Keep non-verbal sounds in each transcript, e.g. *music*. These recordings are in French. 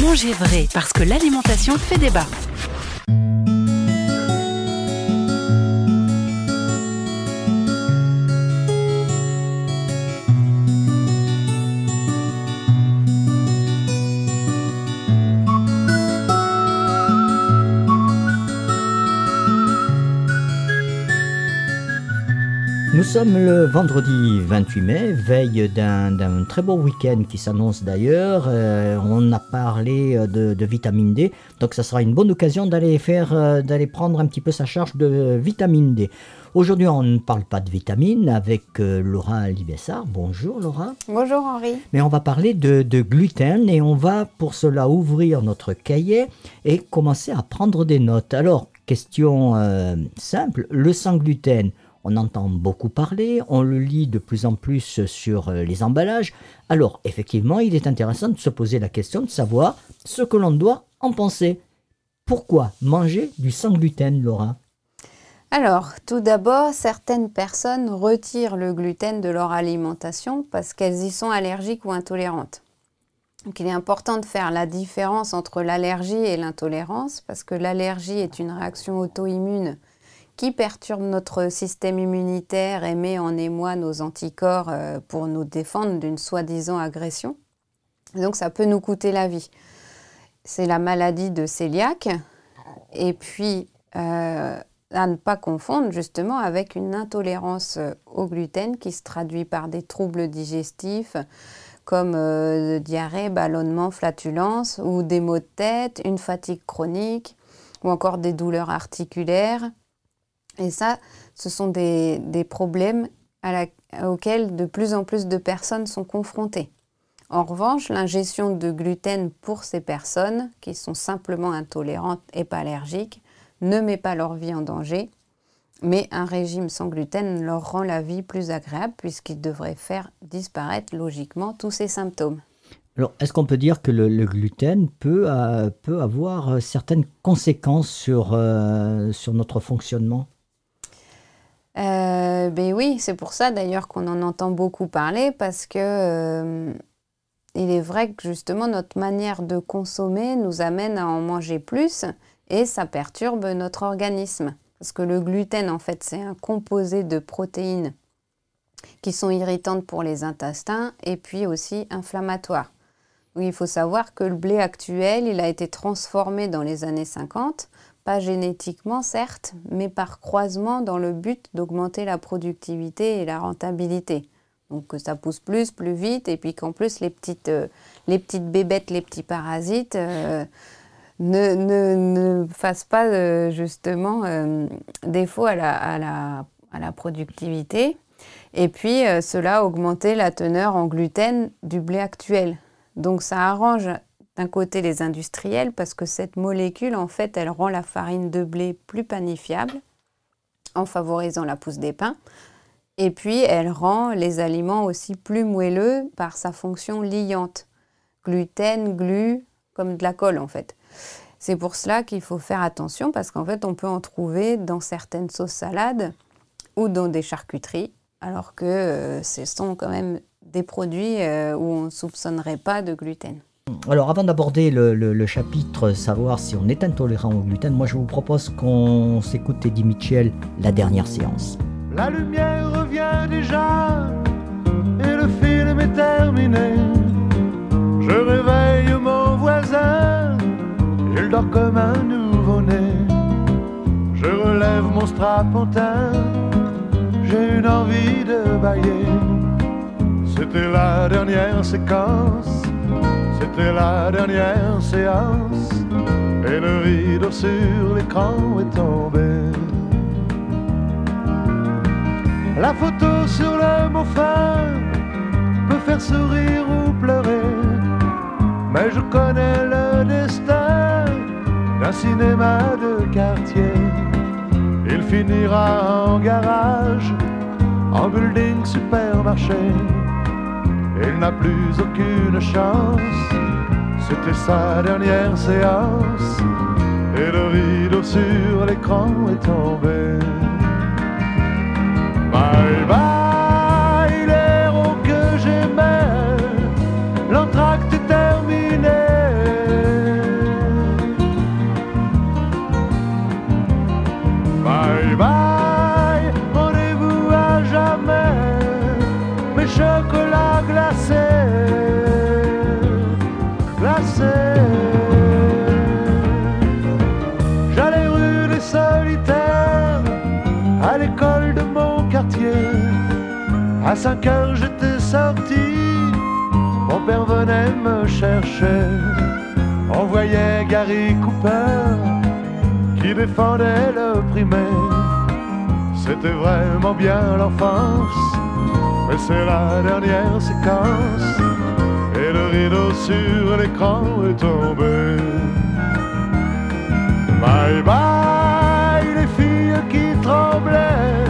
Manger vrai, parce que l'alimentation fait débat. Sommes le vendredi 28 mai, veille d'un très beau week-end qui s'annonce d'ailleurs. Euh, on a parlé euh, de, vitamine D, donc ça sera une bonne occasion d'aller faire, euh, d'aller prendre un petit peu sa charge de vitamine D. Aujourd'hui, on ne parle pas de vitamine avec Laura Libessard. Bonjour Laura. Bonjour Henri. Mais on va parler de, de, gluten et on va pour cela ouvrir notre cahier et commencer à prendre des notes. Alors, question simple, le sans gluten on entend beaucoup parler, on le lit de plus en plus sur euh, les emballages. Alors, effectivement, il est intéressant de se poser la question de savoir ce que l'on doit en penser. Pourquoi manger du sans gluten, Laura? Alors, tout d'abord, certaines personnes retirent le gluten de leur alimentation parce qu'elles y sont allergiques ou intolérantes. Donc, il est important de faire la différence entre l'allergie et l'intolérance parce que l'allergie est une réaction auto-immune qui perturbe notre système immunitaire et met en émoi nos anticorps euh, pour nous défendre d'une soi-disant agression. Donc ça peut nous coûter la vie. C'est la maladie de cœliaque. Et puis, euh, à ne pas confondre justement avec une intolérance au gluten qui se traduit par des troubles digestifs comme euh, diarrhée, ballonnement, flatulence ou des maux de tête, une fatigue chronique ou encore des douleurs articulaires et ça, ce sont des, problèmes auxquels de plus en plus de personnes sont confrontées. En revanche, l'ingestion de gluten pour ces personnes qui sont simplement intolérantes et pas allergiques ne met pas leur vie en danger, mais un régime sans gluten leur rend la vie plus agréable puisqu'il devrait faire disparaître logiquement tous ces symptômes. Alors, est-ce qu'on peut dire que le, gluten peut, euh, peut, avoir euh, certaines conséquences sur, euh, sur notre fonctionnement? Euh, ben oui, c'est pour ça d'ailleurs qu'on en entend beaucoup parler parce que euh, il est vrai que justement notre manière de consommer nous amène à en manger plus et ça perturbe notre organisme. Parce que le gluten, en fait, c'est un composé de protéines qui sont irritantes pour les intestins et puis aussi inflammatoires. il faut savoir que le blé actuel, il a été transformé dans les années 50 génétiquement certes, mais par croisement dans le but d'augmenter la productivité et la rentabilité. Donc que ça pousse plus, plus vite, et puis qu'en plus les petites, euh, les petites bébêtes, les petits parasites euh, ne, ne, fassent pas euh, justement défaut à la, à, la, à la, productivité. Et puis cela augmenter la teneur en gluten du blé actuel. Donc ça arrange d'un côté les industriels parce que cette molécule, en fait, elle rend la farine de blé plus panifiable en favorisant la pousse des pains. Et puis, elle rend les aliments aussi plus moelleux par sa fonction liante. Gluten, glu, comme de la colle en fait. C'est pour cela qu'il faut faire attention parce qu'en fait, on peut en trouver dans certaines sauces salades ou dans des charcuteries, alors que euh, ce sont quand même des produits euh, où on ne soupçonnerait pas de gluten. Alors avant d'aborder le, chapitre savoir si on est intolérant au gluten, moi je vous propose qu'on s'écoute Eddie Mitchell, la dernière séance. La lumière revient déjà et le film est terminé. Je réveille mon voisin, il dort comme un nouveau-né. Je relève mon strapontin, j'ai une envie de bailler. C'était la dernière séquence c'était la dernière séance et le rideau sur l'écran est tombé. La photo sur le mot peut faire sourire ou pleurer, mais je connais le destin d'un cinéma de quartier. Il finira en garage, en building supermarché il n'a plus aucune chance. C'était sa dernière séance et le rideau sur l'écran est tombé. On voyait Gary Cooper qui défendait le primaire. C'était vraiment bien l'enfance, mais c'est la dernière séquence. Et le rideau sur l'écran est tombé. Bye bye les filles qui tremblaient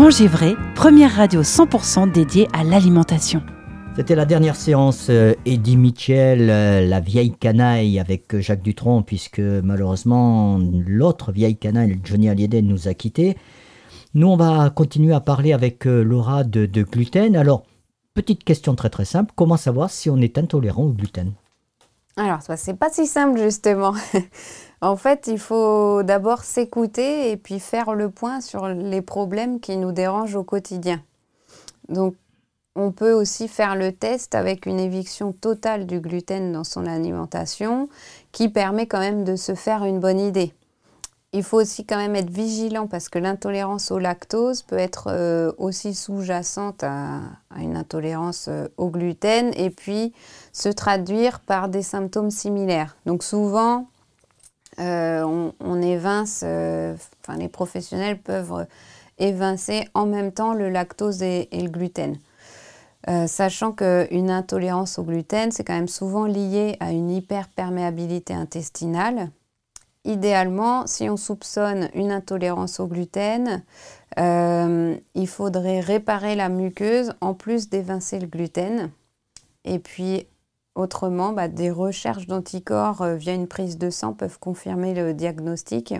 Vrai, première radio 100% dédiée à l'alimentation. C'était la dernière séance euh, Eddie Mitchell, euh, la vieille canaille avec euh, Jacques Dutronc, puisque malheureusement l'autre vieille canaille, Johnny Hallyday, nous a quittés. Nous, on va continuer à parler avec Laura de gluten. Alors, petite question très très simple, comment savoir si on est intolérant au gluten? Alors, ça, c'est pas si simple, justement. *laughs* en fait, il faut d'abord s'écouter et puis faire le point sur les problèmes qui nous dérangent au quotidien. Donc, on peut aussi faire le test avec une éviction totale du gluten dans son alimentation qui permet quand même de se faire une bonne idée. Il faut aussi quand même être vigilant parce que l'intolérance au lactose peut être euh, aussi sous-jacente à, une intolérance euh, au gluten et puis se traduire par des symptômes similaires. Donc souvent, euh, on, évince, enfin les professionnels peuvent évincer en même temps le lactose et, le gluten. Sachant qu'une intolérance au gluten, c'est quand même souvent lié à une hyperperméabilité intestinale. Idéalement, si on soupçonne une intolérance au gluten, euh, il faudrait réparer la muqueuse en plus d'évincer le gluten. Et puis, autrement, bah, des recherches d'anticorps euh, via une prise de sang peuvent confirmer le diagnostic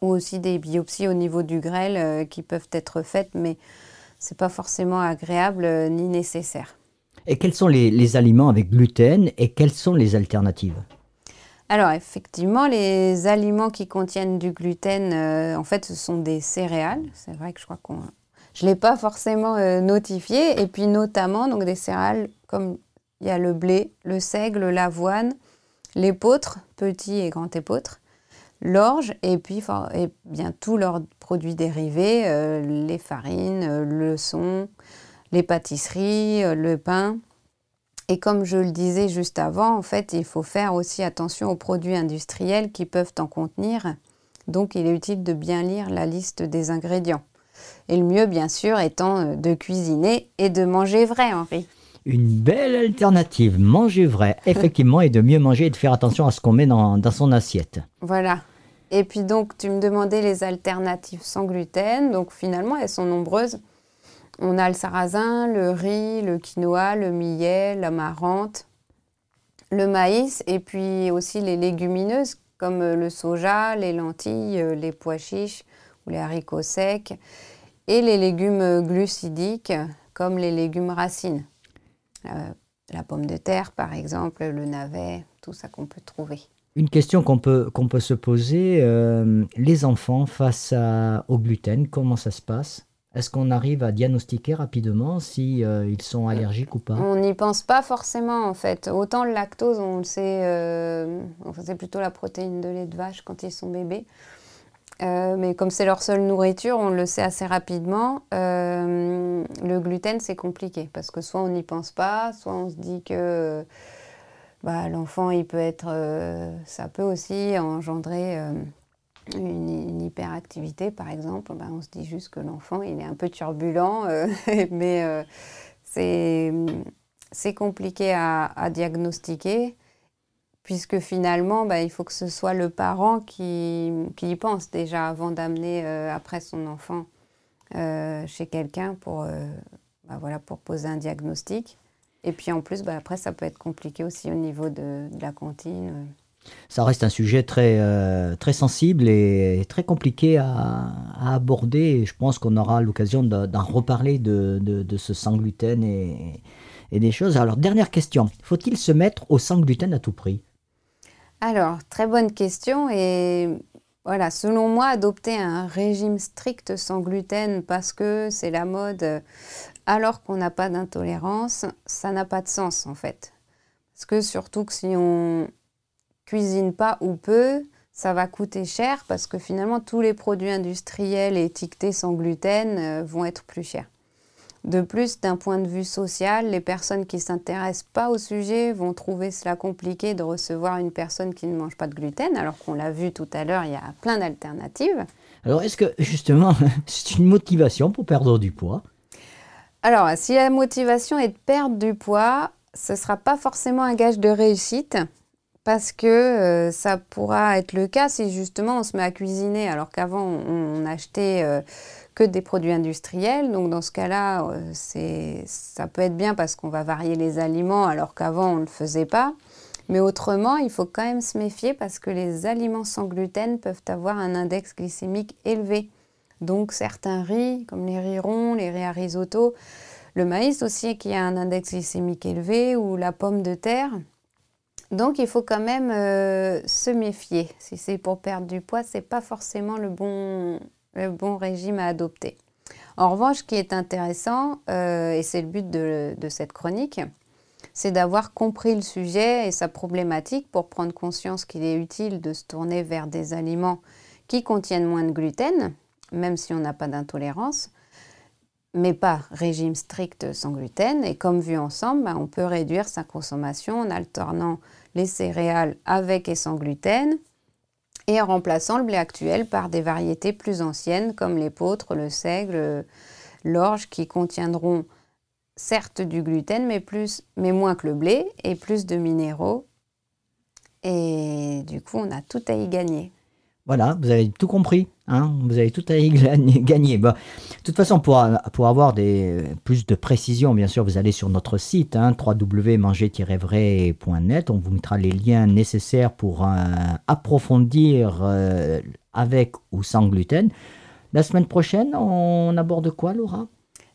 ou aussi des biopsies au niveau du grêle euh, qui peuvent être faites, mais c'est pas forcément agréable ni nécessaire. Et quels sont les aliments avec gluten et quelles sont les alternatives? Alors effectivement, les aliments qui contiennent du gluten, euh, en fait, ce sont des céréales. C'est vrai que je crois qu'on, je l'ai pas forcément euh, notifié. Et puis notamment donc des céréales comme il y a le blé, le seigle, l'avoine, l'épeautre, petit et grand épeautre, l'orge et puis et bien tous leurs produits dérivés, euh, les farines, le son, les pâtisseries, le pain. Et comme je le disais juste avant, en fait, il faut faire aussi attention aux produits industriels qui peuvent en contenir. Donc, il est utile de bien lire la liste des ingrédients. Et le mieux, bien sûr, étant euh, de cuisiner et de manger vrai, Henri. Une belle alternative, manger vrai, *laughs* effectivement, et de mieux manger et de faire attention à ce qu'on met dans, dans son assiette. Voilà. Et puis donc, tu me demandais les alternatives sans gluten. Donc finalement, elles sont nombreuses. On a le sarrasin, le riz, le quinoa, le millet, l'amarante, le maïs et puis aussi les légumineuses comme euh, le soja, les lentilles, euh, les pois chiches ou les haricots secs et les légumes euh, glucidiques comme les légumes racines. La pomme de terre par exemple, le navet, tout ça qu'on peut trouver. Une question qu'on peut, peut se poser, les enfants face au gluten, comment ça se passe? Est-ce qu'on arrive à diagnostiquer rapidement si euh, ils sont allergiques ou pas? On n'y pense pas forcément en fait. Autant le lactose, on le sait, euh, c'est plutôt la protéine de lait de vache quand ils sont bébés. Euh, mais comme c'est leur seule nourriture, on le sait assez rapidement. Le gluten, c'est compliqué parce que soit on n'y pense pas, soit on se dit que bah, l'enfant, il peut être, ça peut aussi engendrer une, hyperactivité, par exemple. Bah, on se dit juste que l'enfant, il est un peu turbulent, *laughs* mais c'est compliqué à, diagnostiquer puisque finalement, bah, il faut que ce soit le parent qui, y pense déjà avant d'amener euh, après son enfant euh, chez quelqu'un pour, euh, bah, voilà, pour poser un diagnostic. Et puis en plus, après, ça peut être compliqué aussi au niveau de, de la cantine. Ça reste un sujet très, très sensible et très compliqué à, aborder. je pense qu'on aura l'occasion d'en reparler de, ce sans gluten et, et des choses. Alors, dernière question. Faut-il se mettre au sans gluten à tout prix? Alors, très bonne question. Et voilà, selon moi, adopter un régime strict sans gluten parce que c'est la mode alors qu'on n'a pas d'intolérance, ça n'a pas de sens en fait. Parce que surtout que si on cuisine pas ou peu, ça va coûter cher parce que finalement tous les produits industriels étiquetés sans gluten euh, vont être plus chers. De plus, d'un point de vue social, les personnes qui ne s'intéressent pas au sujet vont trouver cela compliqué de recevoir une personne qui ne mange pas de gluten, alors qu'on l'a vu tout à l'heure, il y a plein d'alternatives. Alors, est-ce que justement, *laughs* c'est une motivation pour perdre du poids? Alors, si la motivation est de perdre du poids, ce ne sera pas forcément un gage de réussite parce que euh, ça pourra être le cas si justement on se met à cuisiner alors qu'avant on, achetait euh, que des produits industriels. Donc dans ce cas-là, euh, ça peut être bien parce qu'on va varier les aliments alors qu'avant on ne le faisait pas. Mais autrement, il faut quand même se méfier parce que les aliments sans gluten peuvent avoir un index glycémique élevé. Donc certains riz, comme les riz ronds, les riz à risotto, le maïs aussi qui a un index glycémique élevé ou la pomme de terre. Donc il faut quand même euh, se méfier. Si c'est pour perdre du poids, c'est pas forcément le bon, le bon régime à adopter. En revanche, ce qui est intéressant, euh, et c'est le but de, cette chronique, c'est d'avoir compris le sujet et sa problématique pour prendre conscience qu'il est utile de se tourner vers des aliments qui contiennent moins de gluten, même si on n'a pas d'intolérance, mais pas régime strict sans gluten. Et comme vu ensemble, ben, on peut réduire sa consommation en alternant les céréales avec et sans gluten, et en remplaçant le blé actuel par des variétés plus anciennes comme l'épeautre, le seigle, l'orge qui contiendront certes du gluten mais, plus, mais moins que le blé et plus de minéraux. Et du coup, on a tout à y gagner. Voilà, vous avez tout compris. Hein vous avez tout à *laughs* gagner. Bah, de toute façon, pour, pour avoir des, plus de précision, bien sûr, vous allez sur notre site hein, www.manger-vrai.net. On vous mettra les liens nécessaires pour euh, approfondir euh, avec ou sans gluten. La semaine prochaine, on aborde quoi, Laura?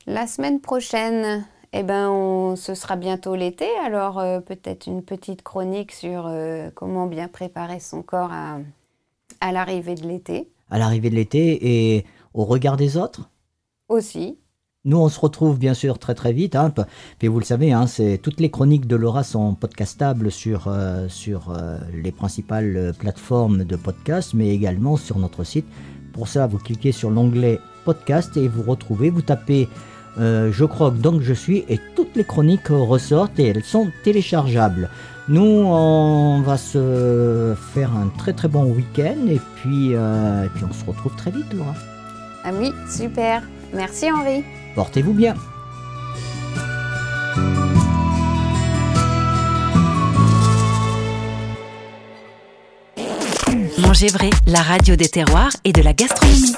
La semaine prochaine, eh ben, ce sera bientôt l'été, alors euh, peut-être une petite chronique sur comment bien préparer son corps à, à l'arrivée de l'été. À l'arrivée de l'été et au regard des autres Aussi. Nous, on se retrouve bien sûr très très vite. Hein. Puis vous le savez, hein, toutes les chroniques de Laura sont podcastables sur, euh, sur euh, les principales plateformes de podcast, mais également sur notre site. Pour ça, vous cliquez sur l'onglet podcast et vous retrouvez, vous tapez euh, Je croque donc je suis et toutes les chroniques ressortent et elles sont téléchargeables. Nous, on va se faire un très très bon week-end et puis, euh, et puis on se retrouve très vite, Laura. Ah oui, super. Merci Henri. Portez-vous bien. Mangez vrai, la radio des terroirs et de la gastronomie.